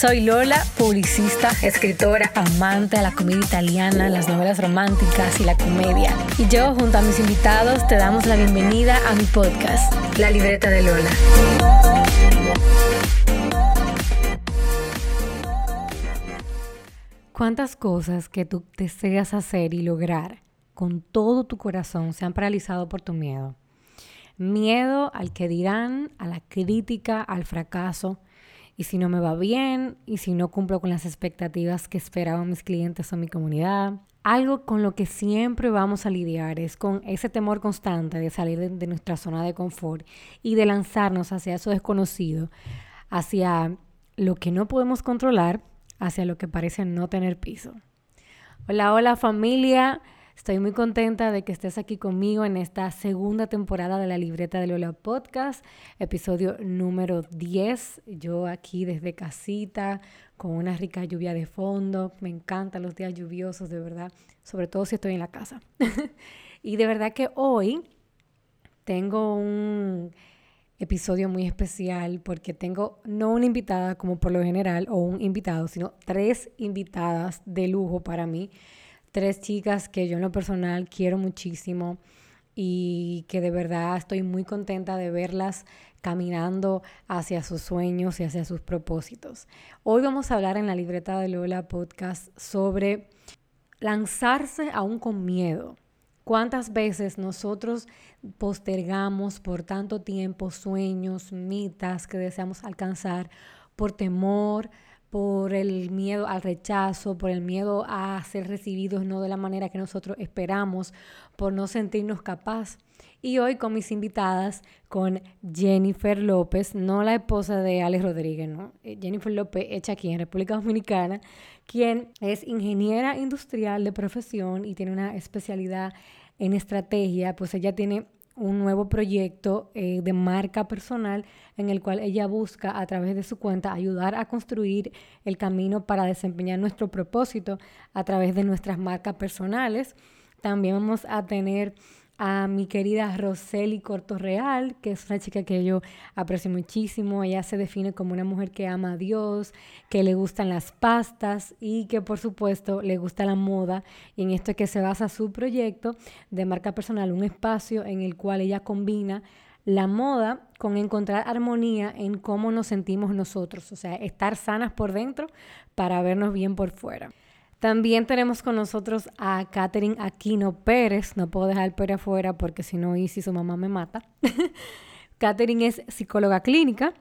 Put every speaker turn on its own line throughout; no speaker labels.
Soy Lola, publicista, escritora, amante de la comedia italiana, las novelas románticas y la comedia. Y yo, junto a mis invitados, te damos la bienvenida a mi podcast, La Libreta de Lola. ¿Cuántas cosas que tú deseas hacer y lograr con todo tu corazón se han paralizado por tu miedo? Miedo al que dirán, a la crítica, al fracaso y si no me va bien, y si no cumplo con las expectativas que esperaban mis clientes o mi comunidad. Algo con lo que siempre vamos a lidiar es con ese temor constante de salir de, nuestra zona de confort y de lanzarnos hacia eso desconocido, hacia lo que no podemos controlar, hacia lo que parece no tener piso. Hola, hola familia. Estoy muy contenta de que estés aquí conmigo en esta segunda temporada de la libreta de Lola Podcast, episodio número 10. Yo aquí desde casita, con una rica lluvia de fondo. Me encantan los días lluviosos, de verdad, sobre todo si estoy en la casa. y de verdad que hoy tengo un episodio muy especial porque tengo no una invitada como por lo general o un invitado, sino tres invitadas de lujo para mí tres chicas que yo en lo personal quiero muchísimo y que de verdad estoy muy contenta de verlas caminando hacia sus sueños y hacia sus propósitos. Hoy vamos a hablar en la libreta de Lola Podcast sobre lanzarse aún con miedo. ¿Cuántas veces nosotros postergamos por tanto tiempo sueños, mitas que deseamos alcanzar por temor, por el miedo al rechazo, por el miedo a ser recibidos no de la manera que nosotros esperamos, por no sentirnos capaz. Y hoy con mis invitadas, con Jennifer López, no la esposa de Alex Rodríguez, ¿no? Eh, Jennifer López, hecha aquí en República Dominicana, quien es ingeniera industrial de profesión y tiene una especialidad en estrategia, pues ella tiene un nuevo proyecto eh, de marca personal en el cual ella busca a través de su cuenta ayudar a construir el camino para desempeñar nuestro propósito a través de nuestras marcas personales. También vamos a tener a mi querida Roseli Cortorreal, que es una chica que yo aprecio muchísimo. Ella se define como una mujer que ama a Dios, que le gustan las pastas y que por supuesto le gusta la moda. Y en esto es que se basa su proyecto de marca personal, un espacio en el cual ella combina la moda con encontrar armonía en cómo nos sentimos nosotros, o sea, estar sanas por dentro para vernos bien por fuera. También tenemos con nosotros a Catherine Aquino Pérez. No puedo dejar Pérez afuera porque si no, y si su mamá me mata. Catherine es psicóloga clínica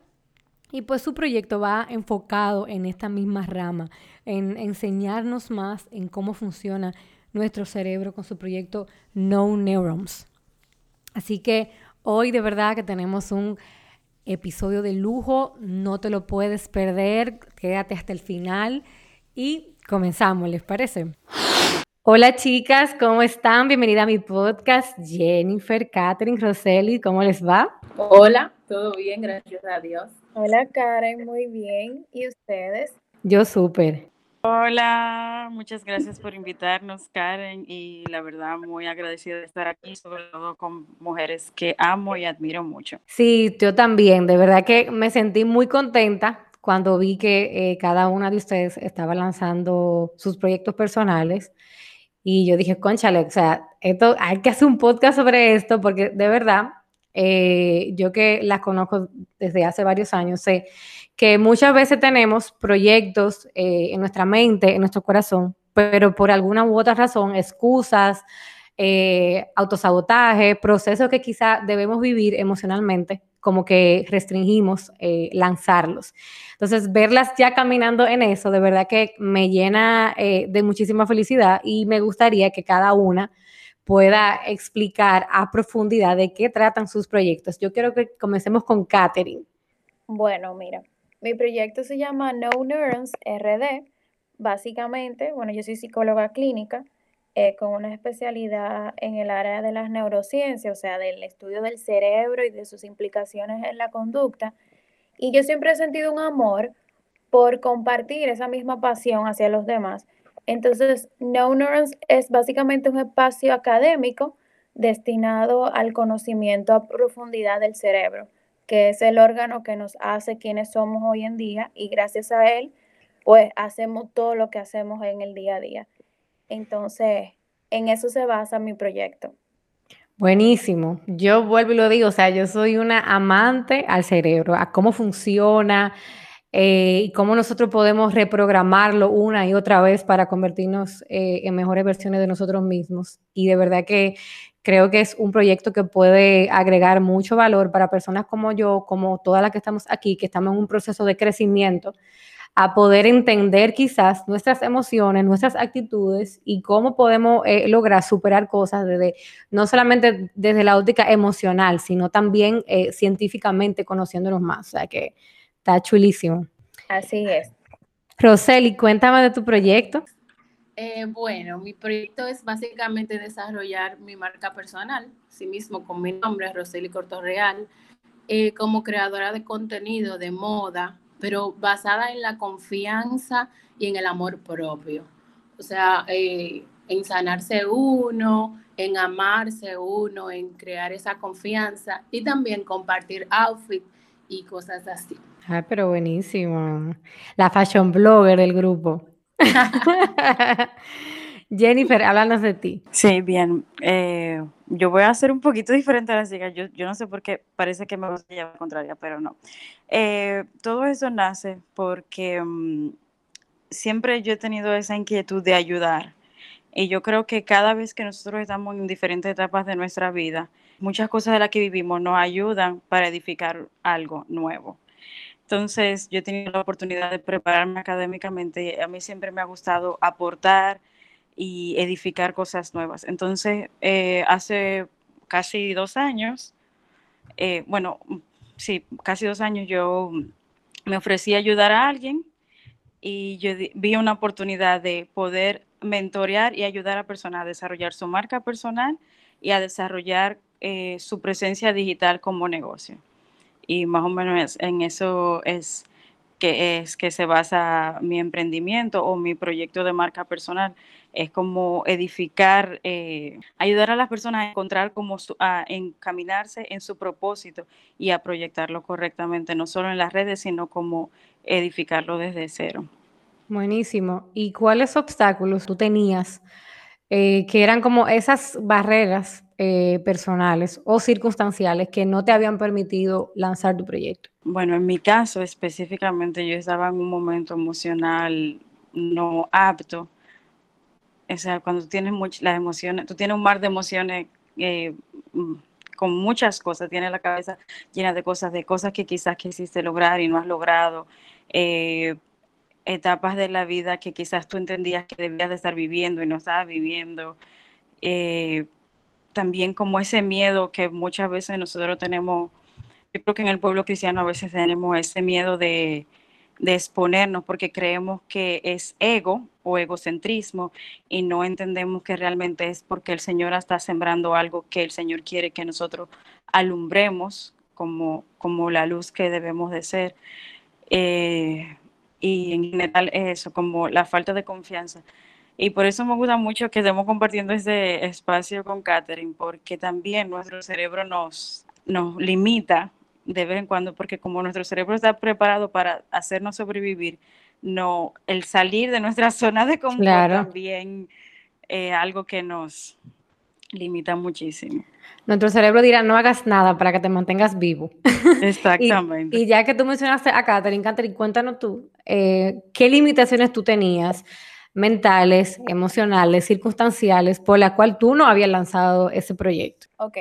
y pues su proyecto va enfocado en esta misma rama, en enseñarnos más en cómo funciona nuestro cerebro con su proyecto No Neurons. Así que hoy de verdad que tenemos un episodio de lujo, no te lo puedes perder, quédate hasta el final y Comenzamos, ¿les parece? Hola chicas, ¿cómo están? Bienvenida a mi podcast. Jennifer, Catherine, Roseli, ¿cómo les va?
Hola, todo bien, gracias a Dios.
Hola Karen, muy bien. ¿Y ustedes?
Yo súper.
Hola, muchas gracias por invitarnos, Karen, y la verdad muy agradecida de estar aquí, sobre todo con mujeres que amo y admiro mucho.
Sí, yo también, de verdad que me sentí muy contenta cuando vi que eh, cada una de ustedes estaba lanzando sus proyectos personales. Y yo dije, conchale, o sea, esto, hay que hacer un podcast sobre esto porque de verdad, eh, yo que las conozco desde hace varios años, sé que muchas veces tenemos proyectos eh, en nuestra mente, en nuestro corazón, pero por alguna u otra razón, excusas, autosabotaje, procesos que quizá debemos vivir emocionalmente, como que restringimos lanzarlos. Entonces, verlas ya caminando en eso, de verdad que me llena eh, de muchísima felicidad y me gustaría que cada una pueda explicar a profundidad de qué tratan sus proyectos. Yo quiero que comencemos con Katherine.
Bueno, mira, mi proyecto se llama No Neurons RD. Básicamente, bueno, yo soy psicóloga clínica. Eh, con una especialidad en el área de las neurociencias, o sea, del estudio del cerebro y de sus implicaciones en la conducta. Y yo siempre he sentido un amor por compartir esa misma pasión hacia los demás. Entonces, No Neurons es básicamente un espacio académico destinado al conocimiento a profundidad del cerebro, que es el órgano que nos hace quienes somos hoy en día y gracias a él, pues hacemos todo lo que hacemos en el día a día. Entonces, en eso se basa mi proyecto.
Buenísimo. Yo vuelvo y lo digo, o sea, yo soy una amante al cerebro, a cómo funciona eh, y cómo nosotros podemos reprogramarlo una y otra vez para convertirnos eh, en mejores versiones de nosotros mismos. Y de verdad que creo que es un proyecto que puede agregar mucho valor para personas como yo, como todas las que estamos aquí, que estamos en un proceso de crecimiento a poder entender quizás nuestras emociones, nuestras actitudes y cómo podemos eh, lograr superar cosas desde, no solamente desde la óptica emocional, sino también eh, científicamente conociéndonos más. O sea que está chulísimo.
Así es.
Roseli, cuéntame de tu proyecto.
Eh, bueno, mi proyecto es básicamente desarrollar mi marca personal, sí mismo con mi nombre, Roseli Cortorreal, como creadora de contenido de moda, pero basada en la confianza y en el amor propio. O sea, eh, en sanarse uno, en amarse uno, en crear esa confianza y también compartir outfit y cosas así.
Ah, pero buenísimo. La fashion blogger del grupo. Jennifer, háblanos de ti.
Sí, bien. Eh, yo voy a hacer un poquito diferente a la chica. Yo, yo no sé por qué parece que me voy a llevar contraria, pero no. Eh, todo eso nace porque mm, siempre yo he tenido esa inquietud de ayudar. Y yo creo que cada vez que nosotros estamos en diferentes etapas de nuestra vida, muchas cosas de las que vivimos nos ayudan para edificar algo nuevo. Entonces, yo he tenido la oportunidad de prepararme académicamente. A mí siempre me ha gustado aportar y edificar cosas nuevas. Entonces, eh, hace casi dos años, eh, bueno, sí, casi dos años yo me ofrecí a ayudar a alguien y yo vi una oportunidad de poder mentorear y ayudar a personas a desarrollar su marca personal y a desarrollar eh, su presencia digital como negocio. Y más o menos en eso es que es que se basa mi emprendimiento o mi proyecto de marca personal es como edificar, eh, ayudar a las personas a encontrar cómo a encaminarse en su propósito y a proyectarlo correctamente, no solo en las redes, sino como edificarlo desde cero.
Buenísimo. ¿Y cuáles obstáculos tú tenías eh, que eran como esas barreras eh, personales o circunstanciales que no te habían permitido lanzar tu proyecto?
Bueno, en mi caso específicamente yo estaba en un momento emocional no apto o sea, cuando tienes muchas las emociones, tú tienes un mar de emociones eh, mm, con muchas cosas, tienes la cabeza llena de cosas, de cosas que quizás quisiste lograr y no has logrado, eh, etapas de la vida que quizás tú entendías que debías de estar viviendo y no estabas viviendo. También como ese miedo que muchas veces nosotros tenemos, yo creo que en el pueblo cristiano a veces tenemos ese miedo de, de exponernos porque creemos que es ego o egocentrismo y no entendemos que realmente es porque el Señor está sembrando algo que el Señor quiere que nosotros alumbremos como, como la luz que debemos de ser. Eh, y en general eso, como la falta de confianza. Y por eso me gusta mucho que estemos compartiendo este espacio con Catherine, porque también nuestro cerebro nos, nos limita de vez en cuando, porque como nuestro cerebro está preparado para hacernos sobrevivir, no, el salir de nuestra zona de confort también es algo que nos limita muchísimo.
Nuestro cerebro dirá, no hagas nada para que te mantengas vivo.
Exactamente.
y, ya que tú mencionaste a Catherine, Catherine, cuéntanos tú, eh, ¿qué limitaciones tú tenías mentales, emocionales, circunstanciales, por la cual tú no habías lanzado ese proyecto?
Ok,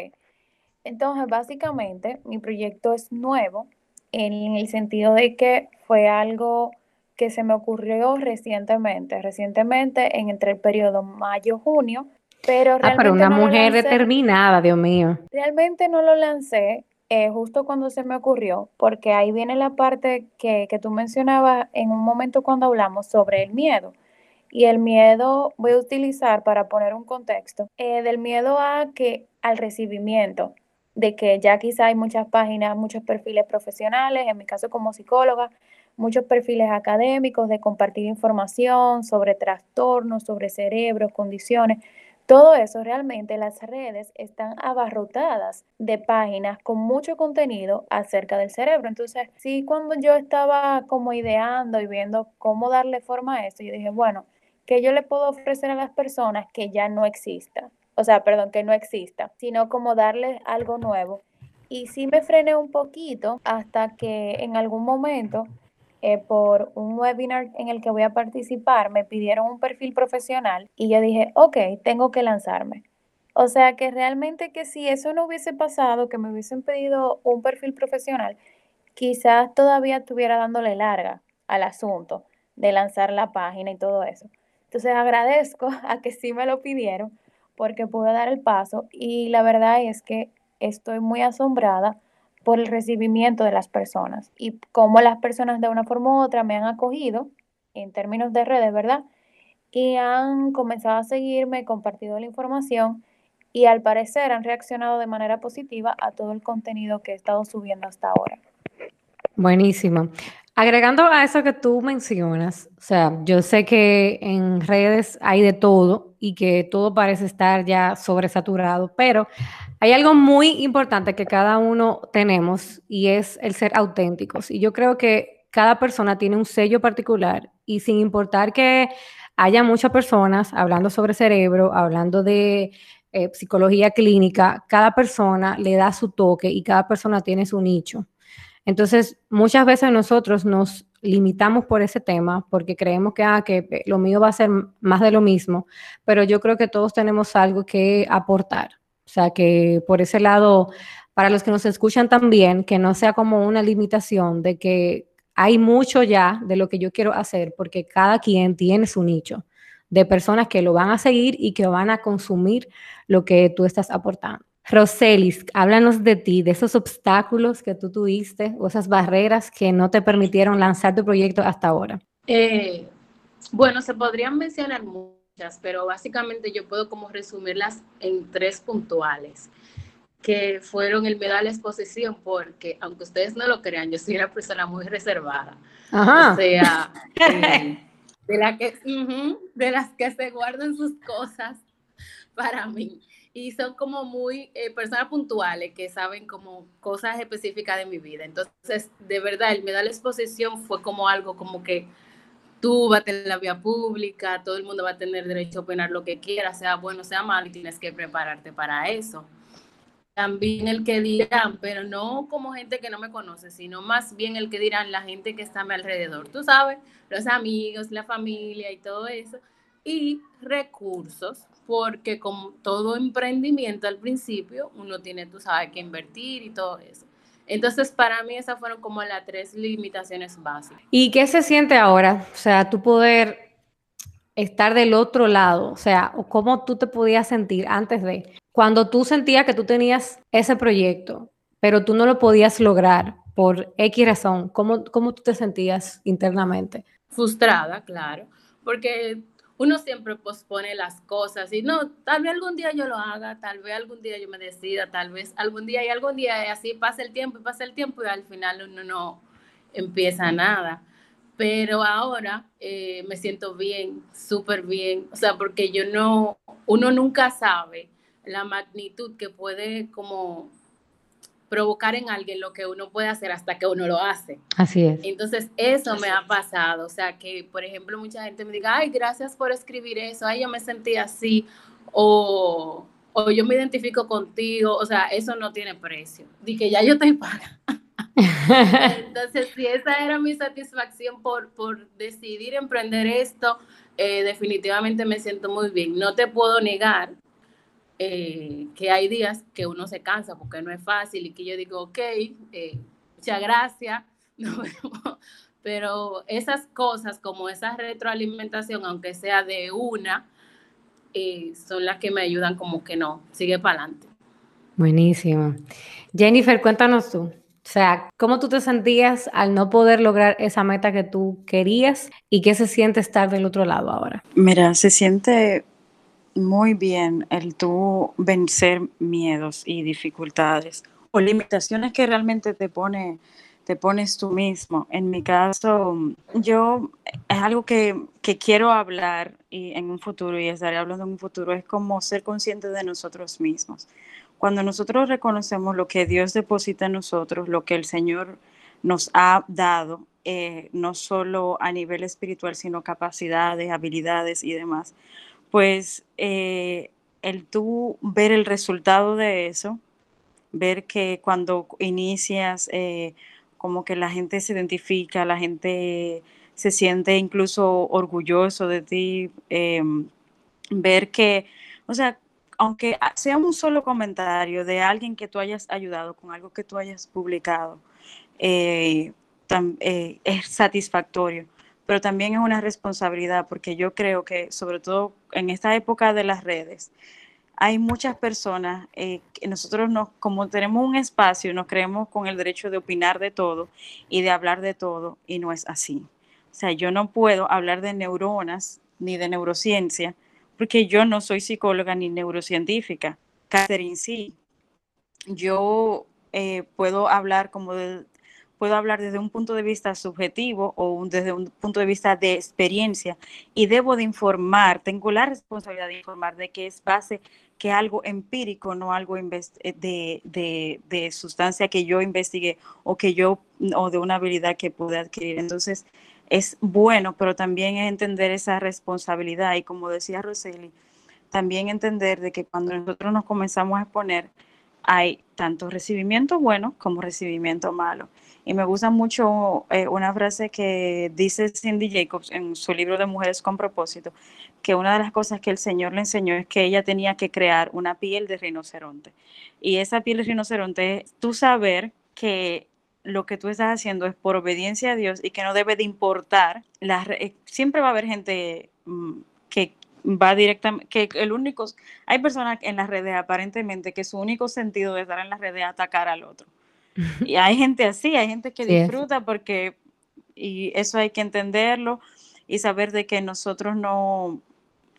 entonces, básicamente, mi proyecto es nuevo en el sentido de que fue algo que se me ocurrió recientemente, recientemente en entre el periodo mayo-junio, pero
realmente... Ah, pero una mujer determinada, Dios mío.
Realmente no lo lancé eh, justo cuando se me ocurrió, porque ahí viene la parte que, que tú mencionabas en un momento cuando hablamos sobre el miedo. Y el miedo, voy a utilizar para poner un contexto, eh, del miedo a que al recibimiento, de que ya quizá hay muchas páginas, muchos perfiles profesionales, en mi caso como psicóloga, muchos perfiles académicos de compartir información sobre trastornos, sobre cerebros, condiciones. Todo eso realmente las redes están abarrotadas de páginas con mucho contenido acerca del cerebro. Entonces, sí, cuando yo estaba como ideando y viendo cómo darle forma a esto, yo dije, bueno, ¿qué yo le puedo ofrecer a las personas que ya no exista? O sea, perdón, que no exista, sino como darles algo nuevo. Y sí me frené un poquito hasta que en algún momento eh, por un webinar en el que voy a participar, me pidieron un perfil profesional y yo dije, ok, tengo que lanzarme. O sea que realmente que si eso no hubiese pasado, que me hubiesen pedido un perfil profesional, quizás todavía estuviera dándole larga al asunto de lanzar la página y todo eso. Entonces agradezco a que sí me lo pidieron porque pude dar el paso y la verdad es que estoy muy asombrada por el recibimiento de las personas y cómo las personas de una forma u otra me han acogido en términos de redes, ¿verdad? Y han comenzado a seguirme, compartido la información y al parecer han reaccionado de manera positiva a todo el contenido que he estado subiendo hasta ahora.
Buenísimo. Agregando a eso que tú mencionas, o sea, yo sé que en redes hay de todo y que todo parece estar ya sobresaturado, pero hay algo muy importante que cada uno tenemos y es el ser auténticos. Y yo creo que cada persona tiene un sello particular y sin importar que haya muchas personas hablando sobre cerebro, hablando de eh, psicología clínica, cada persona le da su toque y cada persona tiene su nicho. Entonces, muchas veces nosotros nos limitamos por ese tema porque creemos que, ah, que lo mío va a ser más de lo mismo, pero yo creo que todos tenemos algo que aportar. O sea, que por ese lado, para los que nos escuchan también, que no sea como una limitación de que hay mucho ya de lo que yo quiero hacer, porque cada quien tiene su nicho de personas que lo van a seguir y que van a consumir lo que tú estás aportando. Roselis, háblanos de ti, de esos obstáculos que tú tuviste o esas barreras que no te permitieron lanzar tu proyecto hasta ahora.
Eh, bueno, se podrían mencionar muchas, pero básicamente yo puedo como resumirlas en tres puntuales, que fueron el miedo a la exposición, porque aunque ustedes no lo crean, yo soy una persona muy reservada. O sea, eh, de, la que, de las que se guardan sus cosas para mí y son como muy eh, personas puntuales que saben como cosas específicas de mi vida. Entonces, de verdad, el me da la exposición fue como algo como que tú vas a tener la vía pública, todo el mundo va a tener derecho a opinar lo que quiera, sea bueno, sea malo, y tienes que prepararte para eso. También el que dirán, pero no como gente que no me conoce, sino más bien el que dirán la gente que está a mi alrededor. Tú sabes, los amigos, la familia y todo eso. Y recursos, porque como todo emprendimiento al principio, uno tiene, tú sabes, que invertir y todo eso. Entonces, para mí esas fueron como las tres limitaciones básicas.
¿Y qué se siente ahora? O sea, tú poder estar del otro lado, o sea, cómo tú te podías sentir antes de, cuando tú sentías que tú tenías ese proyecto, pero tú no lo podías lograr por X razón, ¿cómo, cómo tú te sentías internamente?
Frustrada, claro, porque uno siempre pospone las cosas y no, tal vez algún día yo lo haga, tal vez algún día yo me decida, tal vez algún día y algún día así pasa el tiempo y pasa el tiempo y al final uno no empieza nada. Pero ahora eh, me siento bien, súper bien, o sea, porque yo no, uno nunca sabe la magnitud que puede como provocar en alguien lo que uno puede hacer hasta que uno lo hace.
Así es.
Entonces, eso me ha pasado. O sea, que, por ejemplo, mucha gente me diga, ay, gracias por escribir eso, ay, yo me sentí así, o, o yo me identifico contigo. O sea, eso no tiene precio. Dije, ya yo te pago. Entonces, si esa era mi satisfacción por, por decidir emprender esto, eh, definitivamente me siento muy bien. No te puedo negar eh, que hay días que uno se cansa porque no es fácil y que yo digo, ok, eh, muchas gracias, pero esas cosas como esa retroalimentación, aunque sea de una, eh, son las que me ayudan como que no, sigue para adelante.
Buenísimo. Jennifer, cuéntanos tú. O sea, ¿cómo tú te sentías al no poder lograr esa meta que tú querías y qué se siente estar del otro lado ahora?
Mira, se siente muy bien el tú vencer miedos y dificultades o limitaciones que realmente te pone te pones tú mismo. En mi caso, yo es algo que, que, quiero hablar y en un futuro y estaré hablando en un futuro, es como ser consciente de nosotros mismos. Cuando nosotros reconocemos lo que Dios deposita en nosotros, lo que el Señor nos ha dado, eh, no solo a nivel espiritual, sino capacidades, habilidades y demás, pues eh, el tú ver el resultado de eso, ver que cuando inicias eh, como que la gente se identifica, la gente se siente incluso orgulloso de ti, em, ver que, o sea, aunque sea un solo comentario de alguien que tú hayas ayudado con algo que tú hayas publicado, eh, eh, es satisfactorio, pero también es una responsabilidad porque yo creo que sobre todo en esta época de las redes, hay muchas personas eh, que nosotros nos, como tenemos un espacio, nos creemos con el derecho de opinar de todo y de hablar de todo, y no es así. O sea, yo no puedo hablar de neuronas ni de neurociencia, porque yo no soy psicóloga ni neurocientífica. Catherine sí. Yo eh, puedo hablar como de, puedo hablar desde un punto de vista subjetivo o desde un punto de vista de experiencia y debo de informar, tengo la responsabilidad de informar de que es base que algo empírico, no algo eh, de, de, sustancia que yo investigué o que yo, o de una habilidad que pude adquirir. Entonces, es bueno, pero también es entender esa responsabilidad y como decía Roseli, también entender de que cuando nosotros nos comenzamos a exponer, hay tanto recibimiento bueno como recibimiento malo. Y me gusta mucho eh, una frase que dice Cindy Jacobs en su libro de Mujeres con propósito, que una de las cosas que el Señor le enseñó es que ella tenía que crear una piel de rinoceronte. Y esa piel de rinoceronte es tú saber que lo que tú estás haciendo es por obediencia a Dios y que no debe de importar. La, eh, siempre va a haber gente mm, que va directamente, que el único, hay personas en las redes aparentemente que su único sentido de estar en las redes es atacar al otro. Y hay gente así, hay gente que disfruta porque, y eso hay que entenderlo y saber de que nosotros no,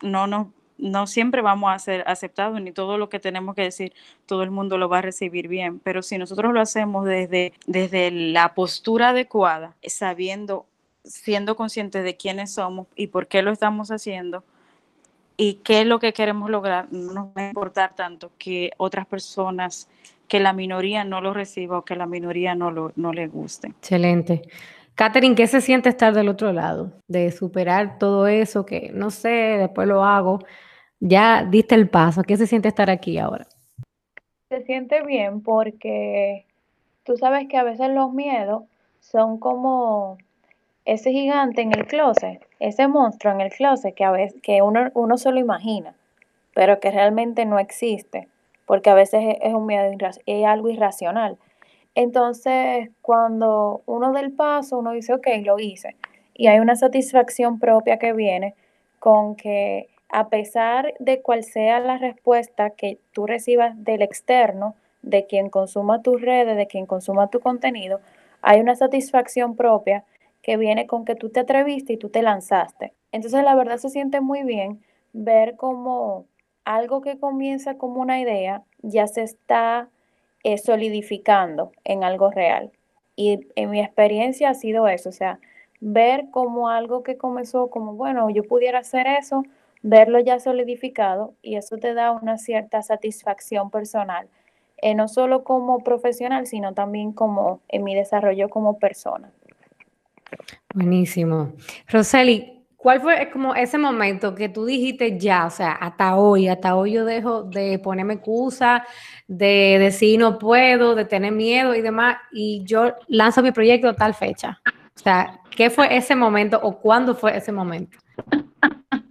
no, no, no siempre vamos a ser aceptados, ni todo lo que tenemos que decir, todo el mundo lo va a recibir bien, pero si nosotros lo hacemos desde, desde la postura adecuada, sabiendo, siendo conscientes de quiénes somos y por qué lo estamos haciendo, y qué es lo que queremos lograr, no nos va a importar tanto que otras personas, que la minoría no lo reciba o que la minoría no, lo, no le guste.
Excelente. Catherine, ¿qué se siente estar del otro lado? De superar todo eso que no sé, después lo hago. Ya diste el paso. ¿Qué se siente estar aquí ahora?
Se siente bien porque tú sabes que a veces los miedos son como ese gigante en el closet, ese monstruo en el closet que a veces que uno, uno se lo imagina, pero que realmente no existe, porque a veces es, un miedo, es algo irracional. Entonces, cuando uno del paso, uno dice, ok, lo hice. Y hay una satisfacción propia que viene con que a pesar de cuál sea la respuesta que tú recibas del externo, de quien consuma tus redes, de quien consuma tu contenido, hay una satisfacción propia que viene con que tú te atreviste y tú te lanzaste. Entonces, la verdad se siente muy bien ver como algo que comienza como una idea ya se está eh, solidificando en algo real. Y en mi experiencia ha sido eso, o sea, ver como algo que comenzó como, bueno, yo pudiera hacer eso, verlo ya solidificado y eso te da una cierta satisfacción personal, eh, no solo como profesional, sino también como en mi desarrollo como persona.
Buenísimo. Roseli, ¿Cuál fue como ese momento que tú dijiste ya, o sea, hasta hoy, hasta hoy yo dejo de ponerme excusa, de decir no puedo, de tener miedo y demás, y yo lanzo mi proyecto a tal fecha? O sea, ¿qué fue ese momento o cuándo fue ese momento?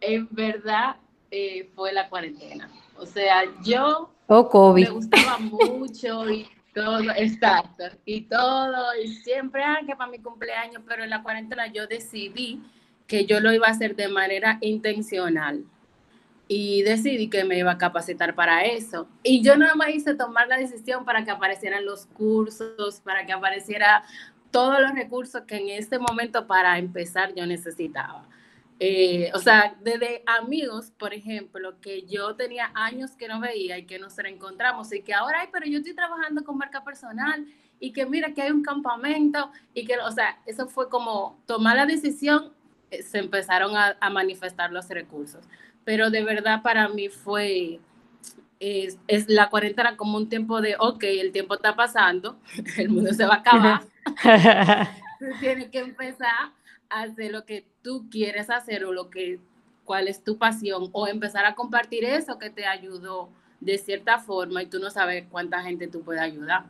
En verdad eh, fue la cuarentena. O sea, yo
oh, COVID.
me gustaba mucho y todo, exacto, y todo, y siempre, ah, que para mi cumpleaños, pero en la cuarentena yo decidí que yo lo iba a hacer de manera intencional. y decidí que me iba a capacitar para eso. Y yo nada más hice tomar la decisión para que aparecieran los cursos, para que apareciera todos los recursos que en este momento para empezar yo necesitaba. Eh, o sea, desde amigos, por ejemplo, que yo tenía años que no veía y que nos reencontramos y que ahora, ay, pero yo estoy trabajando con marca personal y que mira que hay un campamento y que, o sea, eso fue como tomar la decisión, se empezaron a, a manifestar los recursos pero de verdad para mí fue, es, es, la cuarentena como un tiempo de, ok, el tiempo está pasando, el mundo se va a acabar, tienes que empezar a hacer lo que tú quieres hacer o lo que, cuál es tu pasión, o empezar a compartir eso que te ayudó de cierta forma y tú no sabes cuánta gente tú puedes ayudar.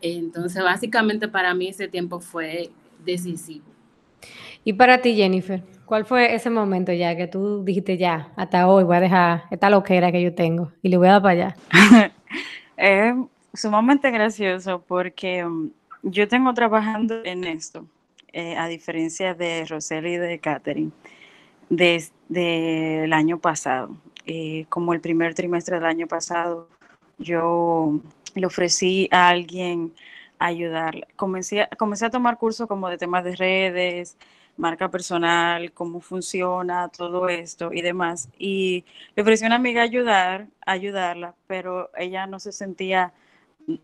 Entonces, básicamente para mí ese tiempo fue decisivo.
¿Y para ti, Jennifer? ¿Cuál fue ese momento ya que tú dijiste ya, hasta hoy voy a dejar esta loquera que yo tengo y le voy a dar para allá?
es sumamente gracioso porque um, yo tengo trabajando en esto, eh, a diferencia de Roseli y de Catherine, desde el año pasado. Eh, como el primer trimestre del año pasado, yo le ofrecí a alguien ayudarle. Comencé, comencé a tomar cursos como de temas de redes, marca personal, cómo funciona todo esto y demás. Y le ofrecí a una amiga ayudar, ayudarla, pero ella no se sentía,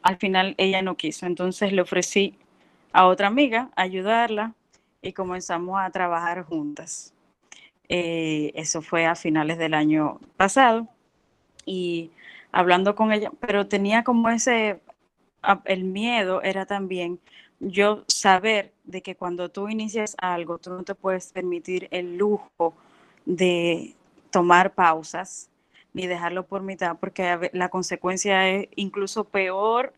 al final ella no quiso. Entonces le ofrecí a otra amiga ayudarla y comenzamos a trabajar juntas. Eh, eso fue a finales del año pasado y hablando con ella, pero tenía como ese, el miedo era también yo saber de que cuando tú inicias algo, tú no te puedes permitir el lujo de tomar pausas ni dejarlo por mitad, porque la consecuencia es incluso peor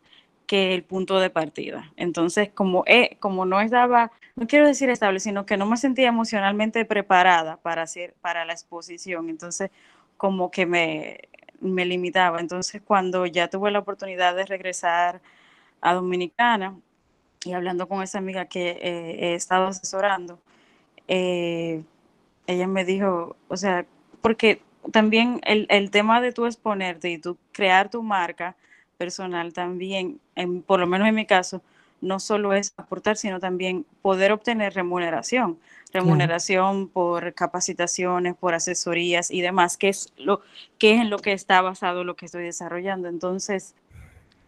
que el punto de partida. Entonces, como, eh, como no estaba, no quiero decir estable, sino que no me sentía emocionalmente preparada para, hacer, para la exposición, entonces como que me, me limitaba. Entonces, cuando ya tuve la oportunidad de regresar a Dominicana, y hablando con esa amiga que eh, he estado asesorando, eh, ella me dijo, o sea, porque también el, el, tema de tú exponerte y tú crear tu marca personal también, en, por lo menos en mi caso, no solo es aportar, sino también poder obtener remuneración, remuneración por capacitaciones, por asesorías y demás, que es lo que es en lo que está basado lo que estoy desarrollando. Entonces,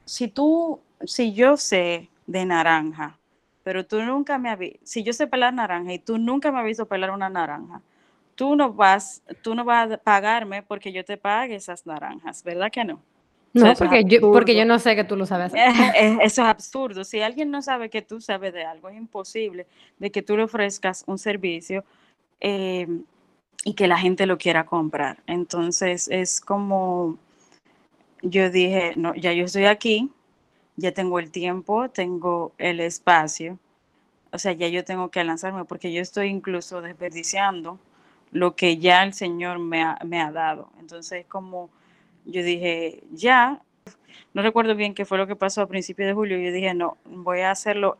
si tú, si yo sé de naranja, pero tú nunca me has si yo sé pelar naranja y tú nunca me has visto pelar una naranja, tú no vas, tú no vas a pagarme porque yo te pague esas naranjas, ¿verdad que no?
No, porque, yo, porque yo no sé que tú lo sabes.
Eso es absurdo. Si alguien no sabe que tú sabes de algo, es imposible de que tú le ofrezcas un servicio eh, y que la gente lo quiera comprar. Entonces es como, yo dije, no, ya yo estoy aquí, ya tengo el tiempo, tengo el espacio, o sea, ya yo tengo que lanzarme porque yo estoy incluso desperdiciando lo que ya el Señor me ha, me ha dado. Entonces, como yo dije, ya, no recuerdo bien qué fue lo que pasó a principios de julio, yo dije, no, voy a hacerlo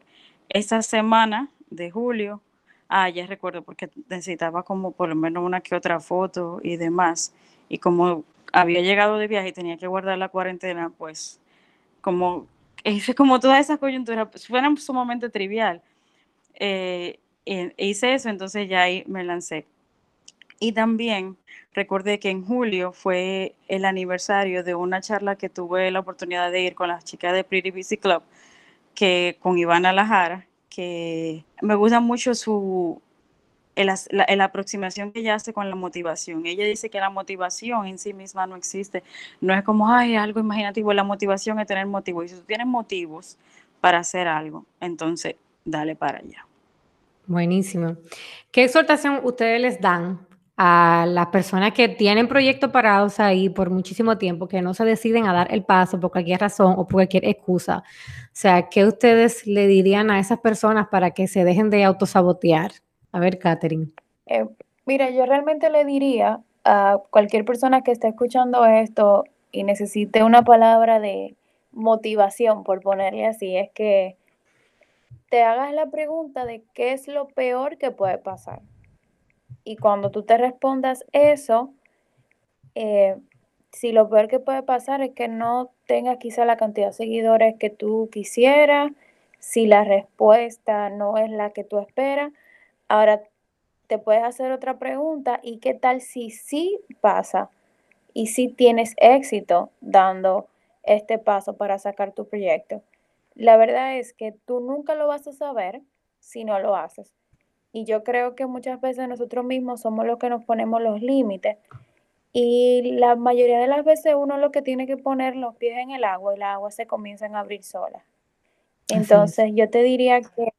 esta semana de julio. Ah, ya recuerdo, porque necesitaba como por lo menos una que otra foto y demás. Y como había llegado de viaje y tenía que guardar la cuarentena, pues como hice como todas esas coyunturas, pues, fueron sumamente trivial. Eh, hice eso, entonces ya ahí me lancé. Y también recordé que en julio fue el aniversario de una charla que tuve la oportunidad de ir con las chicas de Pretty Busy Club, que con Ivana Lajara, que me gusta mucho su, la, aproximación que ella hace con la motivación. Ella dice que la motivación en sí misma no existe. No es como, ay, algo imaginativo. La motivación es tener motivos. Y si tú tienes motivos para hacer algo, entonces dale para allá.
Buenísimo. ¿Qué exhortación ustedes les dan a las personas que tienen proyectos parados ahí por muchísimo tiempo, que no se deciden a dar el paso por cualquier razón o por cualquier excusa? O sea, ¿qué ustedes le dirían a esas personas para que se dejen de autosabotear? A ver, Catherine.
Eh, mira, yo realmente le diría a cualquier persona que esté escuchando esto y necesite una palabra de motivación, por ponerle así, es que te hagas la pregunta de qué es lo peor que puede pasar. Y cuando tú te respondas eso, eh, si lo peor que puede pasar es que no tengas quizá la cantidad de seguidores que tú quisieras, si la respuesta no es la que tú esperas, ahora te puedes hacer otra pregunta y qué tal si sí pasa y si tienes éxito dando este paso para sacar tu proyecto. La verdad es que tú nunca lo vas a saber si no lo haces. Y yo creo que muchas veces nosotros mismos somos los que nos ponemos los límites. Y la mayoría de las veces uno lo que tiene que poner los pies en el agua y las aguas se comienzan a abrir solas. Entonces yo te diría que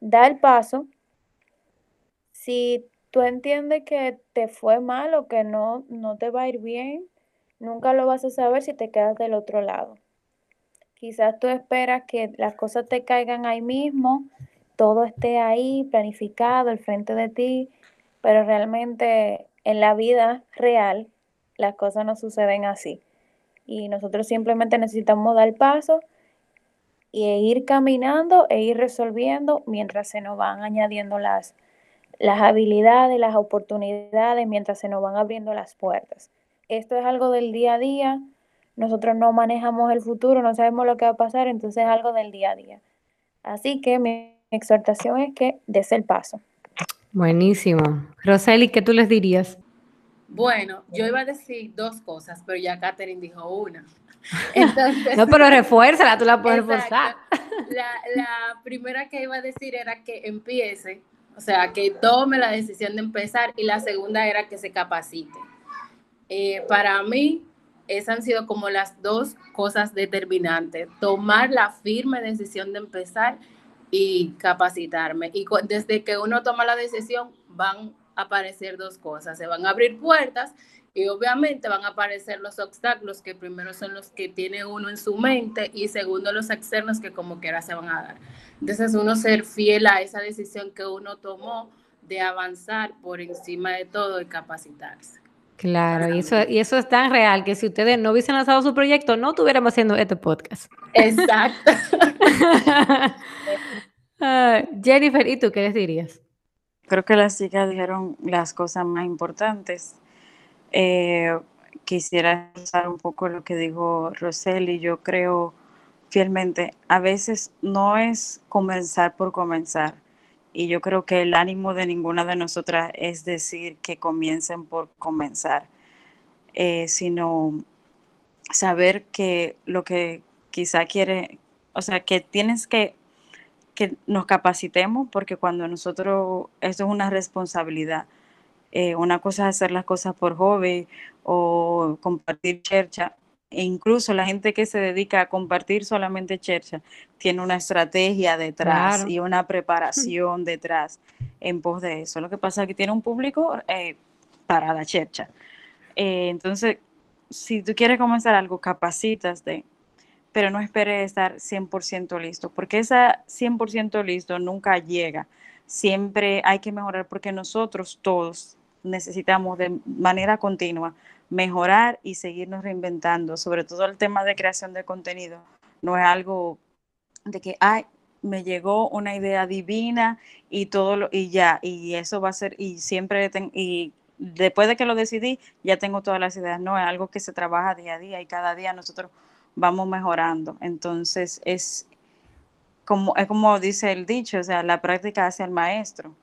da el paso. Si tú entiendes que te fue mal o que no, no te va a ir bien, nunca lo vas a saber si te quedas del otro lado. Quizás tú esperas que las cosas te caigan ahí mismo, todo esté ahí planificado al frente de ti, pero realmente en la vida real las cosas no suceden así. Y nosotros simplemente necesitamos dar paso y ir caminando e ir resolviendo mientras se nos van añadiendo las, las habilidades, las oportunidades, mientras se nos van abriendo las puertas. Esto es algo del día a día, nosotros no manejamos el futuro, no sabemos lo que va a pasar, entonces es algo del día a día. Así que exhortación es que des el paso.
Buenísimo. Roseli, ¿qué tú les dirías?
Bueno, yo iba a decir dos cosas, pero ya Catherine dijo una.
no, pero refuérzala, tú la puedes reforzar.
La, la primera que iba a decir era que empiece, o sea, que tome la decisión de empezar, y la segunda era que se capacite. Eh, para mí, esas han sido como las dos cosas determinantes. Tomar la firme decisión de empezar y capacitarme. Y desde que uno toma la decisión, van a aparecer dos cosas. Se van a abrir puertas y obviamente van a aparecer los obstáculos que primero son los que tiene uno en su mente y segundo los externos que como quiera se van a dar. Entonces uno ser fiel a esa decisión que uno tomó de avanzar por encima de todo y capacitarse.
Claro, y eso, y eso es tan real que si ustedes no hubiesen lanzado su proyecto, no estuviéramos haciendo este podcast.
Exacto.
Jennifer, ¿y tú qué les dirías?
Creo que las chicas dijeron las cosas más importantes. Eh, quisiera usar un poco lo que dijo Roseli. Yo creo fielmente, a veces no es comenzar por comenzar y yo creo que el ánimo de ninguna de nosotras es decir que comiencen por comenzar, eh, sino saber que lo que quizá quiere, o sea, que tienes que que nos capacitemos porque cuando nosotros, esto es una responsabilidad. Eh, una cosa es hacer las cosas por hobby o compartir chercha, e incluso la gente que se dedica a compartir solamente chercha tiene una estrategia detrás y una preparación detrás en pos de eso. Lo que pasa es que tiene un público eh, para la chercha. Eh, entonces, si tú quieres comenzar algo, capacitas de, pero no esperes estar 100% listo, porque esa 100% listo nunca llega. Siempre hay que mejorar porque nosotros todos necesitamos de manera continua mejorar y seguirnos reinventando, sobre todo el tema de creación de contenido. No es algo de que, ay, me llegó una idea divina y todo lo, y ya, y eso va a ser, y siempre, y después de que lo decidí, ya tengo todas las ideas. No, es algo que se trabaja día a día y cada día nosotros vamos mejorando. Entonces, es como, es como dice el dicho, o sea, la práctica hace al maestro.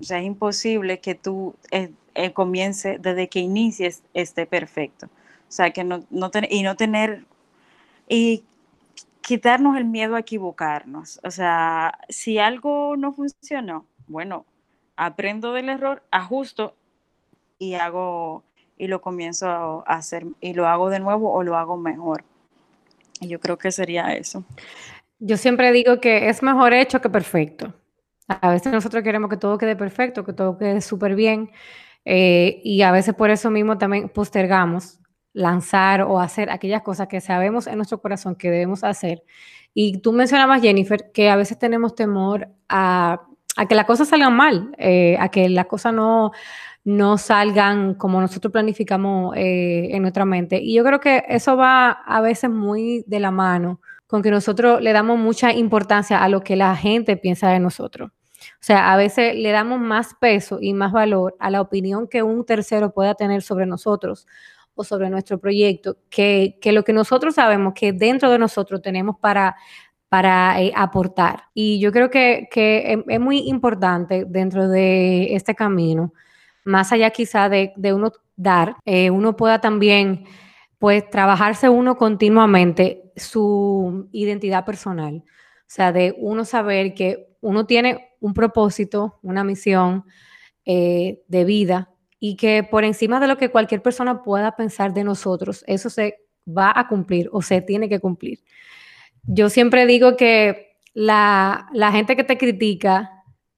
O sea, es imposible que tú eh, eh, comience desde que inicies esté perfecto. O sea, que no, no y no tener, y quitarnos el miedo a equivocarnos. O sea, si algo no funcionó, bueno, aprendo del error, ajusto y hago y lo comienzo a hacer y lo hago de nuevo o lo hago mejor. Yo creo que sería eso.
Yo siempre digo que es mejor hecho que perfecto. A veces nosotros queremos que todo quede perfecto, que todo quede súper bien, eh, y a veces por eso mismo también postergamos lanzar o hacer aquellas cosas que sabemos en nuestro corazón que debemos hacer. Y tú mencionabas, Jennifer, que a veces tenemos temor a, que las cosas salgan mal, eh, a que las cosas no, no salgan como nosotros planificamos eh, en nuestra mente. Y yo creo que eso va a veces muy de la mano con que nosotros le damos mucha importancia a lo que la gente piensa de nosotros. O sea, a veces le damos más peso y más valor a la opinión que un tercero pueda tener sobre nosotros o sobre nuestro proyecto que, que lo que nosotros sabemos que dentro de nosotros tenemos para, para eh, aportar. Y yo creo que, que, es muy importante dentro de este camino, más allá quizá de, de uno dar, eh, uno pueda también pues trabajarse uno continuamente su identidad personal. O sea, de uno saber que uno tiene un propósito, una misión eh, de vida y que por encima de lo que cualquier persona pueda pensar de nosotros, eso se va a cumplir o se tiene que cumplir. Yo siempre digo que la, la gente que te critica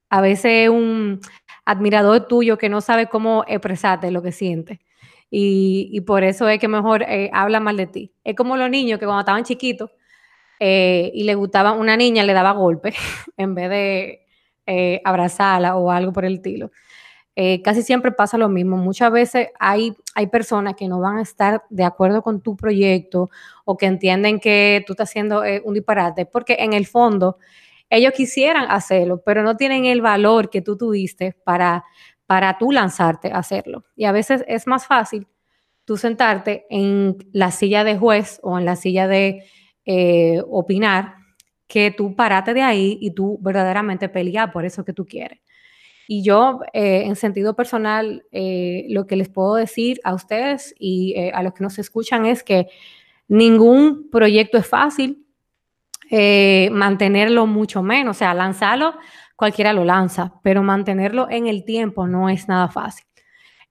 a veces es un admirador tuyo que no sabe cómo expresarte lo que siente y, por eso es que mejor eh, habla mal de ti. Es como los niños que cuando estaban chiquitos eh, y le gustaba una niña, le daba golpe en vez de eh, abrazarla o algo por el estilo. casi siempre pasa lo mismo. Muchas veces hay, hay personas que no van a estar de acuerdo con tu proyecto o que entienden que tú estás haciendo un disparate, porque en el fondo ellos quisieran hacerlo, pero no tienen el valor que tú tuviste para para tú lanzarte a hacerlo. Y a veces es más fácil tú sentarte en la silla de juez o en la silla de eh, opinar que tú parate de ahí y tú verdaderamente pelear por eso que tú quieres. Y yo, eh, en sentido personal, eh, lo que les puedo decir a ustedes y a los que nos escuchan es que ningún proyecto es fácil, mantenerlo mucho menos, o sea, lanzarlo cualquiera lo lanza, pero mantenerlo en el tiempo no es nada fácil.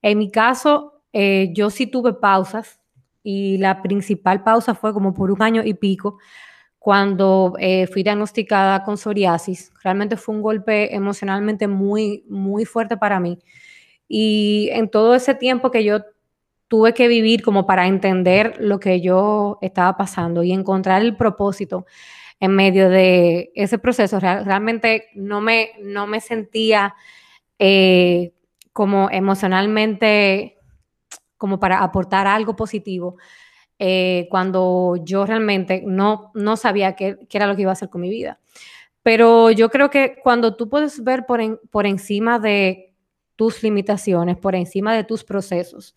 En mi caso, eh, yo sí tuve pausas y la principal pausa fue como por un año y pico cuando eh, fui diagnosticada con psoriasis. Realmente fue un golpe emocionalmente muy, muy fuerte para mí. Y en todo ese tiempo que yo tuve que vivir como para entender lo que yo estaba pasando y encontrar el propósito en medio de ese proceso. realmente no me, no me sentía eh, como emocionalmente como para aportar algo positivo eh, cuando yo realmente no, no sabía qué, era lo que iba a hacer con mi vida. Pero yo creo que cuando tú puedes ver por, por encima de tus limitaciones, por encima de tus procesos,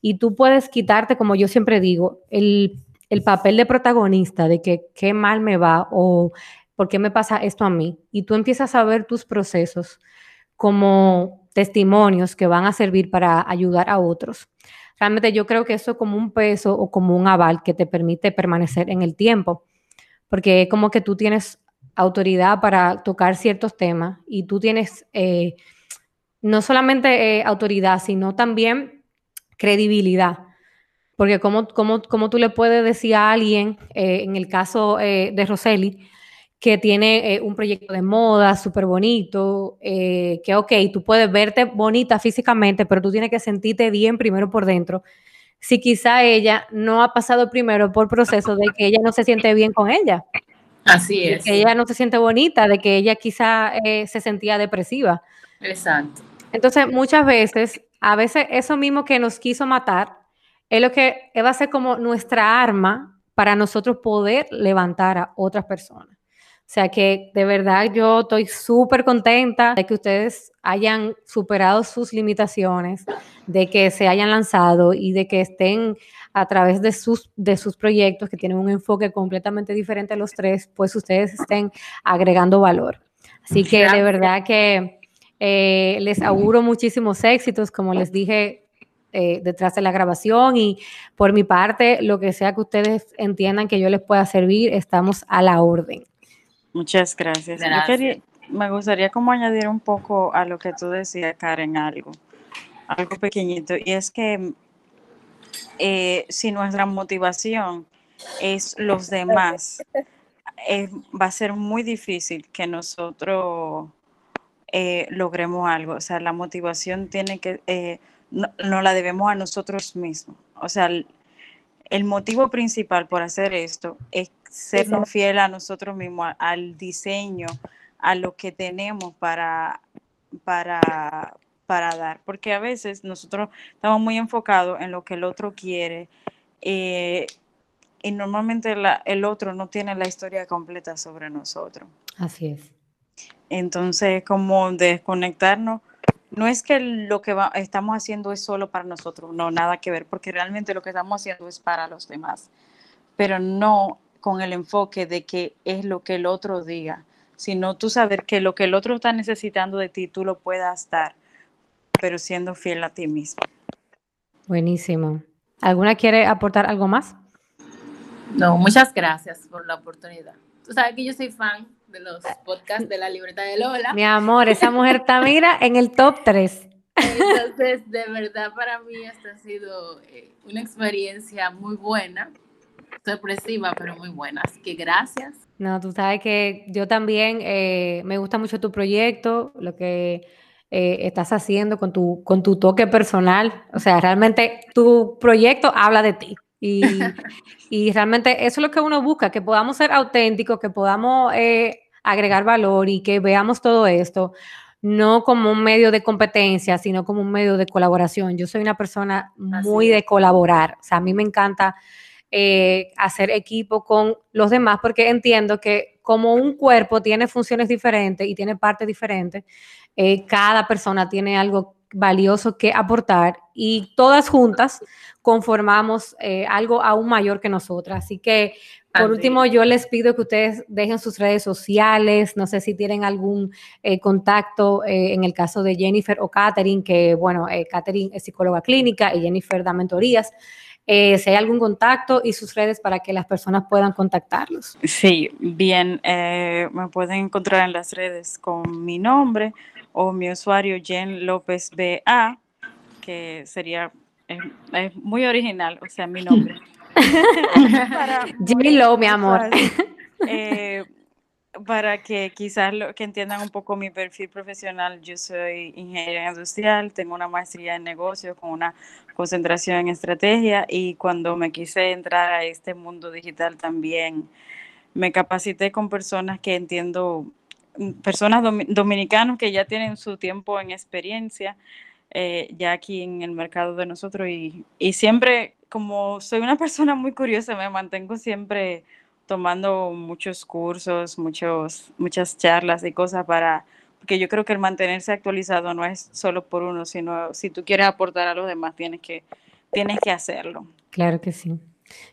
y tú puedes quitarte, como yo siempre digo, el el papel de protagonista de que qué mal me va o por qué me pasa esto a mí, y tú empiezas a ver tus procesos como testimonios que van a servir para ayudar a otros. Realmente yo creo que eso es como un peso o como un aval que te permite permanecer en el tiempo, porque es como que tú tienes autoridad para tocar ciertos temas y tú tienes eh, no solamente eh, autoridad, sino también credibilidad porque como, como, como tú le puedes decir a alguien, eh, en el caso eh, de Roseli, que tiene eh, un proyecto de moda súper bonito, que ok, tú puedes verte bonita físicamente, pero tú tienes que sentirte bien primero por dentro. Si quizá ella no ha pasado primero por proceso de que ella no se siente bien con ella.
Así es.
que ella no se siente bonita, de que ella quizá se sentía depresiva.
Exacto.
Entonces, muchas veces, a veces eso mismo que nos quiso matar, es lo que va a ser como nuestra arma para nosotros poder levantar a otras personas. O sea que de verdad yo estoy súper contenta de que ustedes hayan superado sus limitaciones, de que se hayan lanzado y de que estén a través de sus, de sus proyectos que tienen un enfoque completamente diferente a los tres, pues ustedes estén agregando valor. Así que de verdad que eh, les auguro muchísimos éxitos, como les dije, eh, detrás de la grabación y por mi parte, lo que sea que ustedes entiendan que yo les pueda servir, estamos a la orden.
Muchas gracias. me gustaría como añadir un poco a lo que tú decías, Karen, algo, algo pequeñito, y es que eh, si nuestra motivación es los demás, eh, va a ser muy difícil que nosotros logremos algo. O sea, la motivación tiene que no, la debemos a nosotros mismos. O sea, el, motivo principal por hacer esto es sernos fieles a nosotros mismos, al diseño, a lo que tenemos para, para, para dar. Porque a veces nosotros estamos muy enfocados en lo que el otro quiere. Eh, y normalmente el otro no tiene la historia completa sobre nosotros.
Así es.
Entonces, como desconectarnos, no es que lo que estamos haciendo es solo para nosotros, no, nada que ver, porque realmente lo que estamos haciendo es para los demás, pero no con el enfoque de que es lo que el otro diga, sino tú saber que lo que el otro está necesitando de ti, tú lo puedas dar, pero siendo fiel a ti mismo.
Buenísimo. ¿Alguna quiere aportar algo más?
No, muchas gracias por la oportunidad. Tú sabes que yo soy fan de los podcasts de la libreta de Lola.
Mi amor, esa mujer está, mira, en el top 3.
Entonces, de verdad, para mí esta ha sido eh, una experiencia muy buena, sorpresiva, pero muy buena. Así que gracias.
No, tú sabes que yo también eh, me gusta mucho tu proyecto, lo que eh, estás haciendo con tu, con tu toque personal. O sea, realmente tu proyecto habla de ti. Y, y, realmente eso es lo que uno busca, que podamos ser auténticos, que podamos eh, agregar valor y que veamos todo esto no como un medio de competencia, sino como un medio de colaboración. Yo soy una persona muy de colaborar. O sea, a mí me encanta eh, hacer equipo con los demás porque entiendo que como un cuerpo tiene funciones diferentes y tiene partes diferentes, eh, cada persona tiene algo valioso que aportar y todas juntas conformamos eh, algo aún mayor que nosotras. Así que, por último, yo les pido que ustedes dejen sus redes sociales, no sé si tienen algún eh, contacto eh, en el caso de Jennifer o Katherine, que, bueno, Katherine es psicóloga clínica y Jennifer da mentorías. si hay algún contacto y sus redes para que las personas puedan contactarlos.
Sí, bien, me pueden encontrar en las redes con mi nombre o mi usuario Jen López BA, que sería es, muy original, o sea, mi nombre.
J Lo, mi amor.
Eh, para que quizás lo, que entiendan un poco mi perfil profesional, yo soy ingeniera industrial, tengo una maestría en negocios con una concentración en estrategia y cuando me quise entrar a este mundo digital también me capacité con personas que entiendo personas dominicanos que ya tienen su tiempo en experiencia eh, ya aquí en el mercado de nosotros y, y, siempre, como soy una persona muy curiosa, me mantengo siempre tomando muchos cursos, muchos, muchas charlas y cosas para, porque yo creo que el mantenerse actualizado no es solo por uno, sino si tú quieres aportar a los demás, tienes que, tienes que hacerlo.
Claro que sí.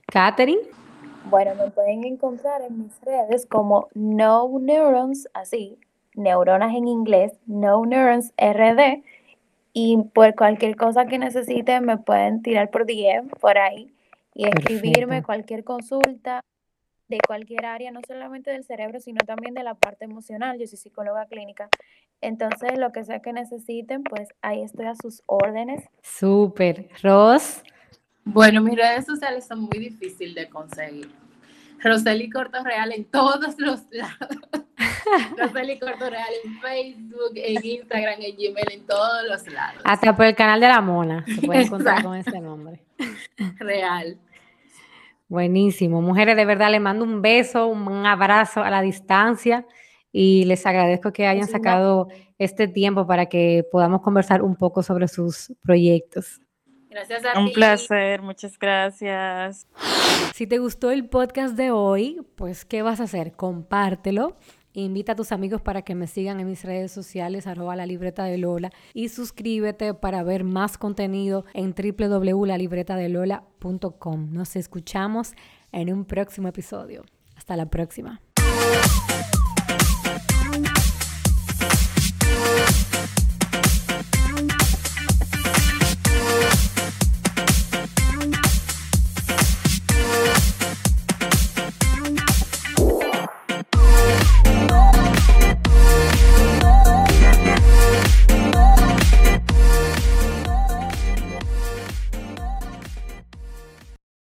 Catherine.
Bueno, me pueden encontrar en mis redes como No Neurons, así, neuronas en inglés, No Neurons RD. Y por cualquier cosa que necesiten, me pueden tirar por DM por ahí y escribirme cualquier consulta de cualquier área, no solamente del cerebro, sino también de la parte emocional. Yo soy psicóloga clínica. Entonces, lo que sea que necesiten, pues ahí estoy a sus órdenes.
Súper. Ros.
Bueno, mis redes sociales son muy difíciles de conseguir. Roseli Corto Real en todos los lados. Roseli Corto Real en Facebook, en Instagram, en Gmail, en todos los lados.
Hasta por el canal de la Mona se puede encontrar con ese nombre.
Real.
Buenísimo. Mujeres, de verdad, les mando un beso, un abrazo a la distancia y les agradezco que hayan sacado este tiempo para que podamos conversar un poco sobre sus proyectos.
Gracias a
Un placer, muchas gracias.
Si te gustó el podcast de hoy, pues ¿qué vas a hacer? Compártelo. Invita a tus amigos para que me sigan en mis redes sociales, arroba la libreta de Lola, y suscríbete para ver más contenido en www.lalibretadelola.com. Nos escuchamos en un próximo episodio. Hasta la próxima.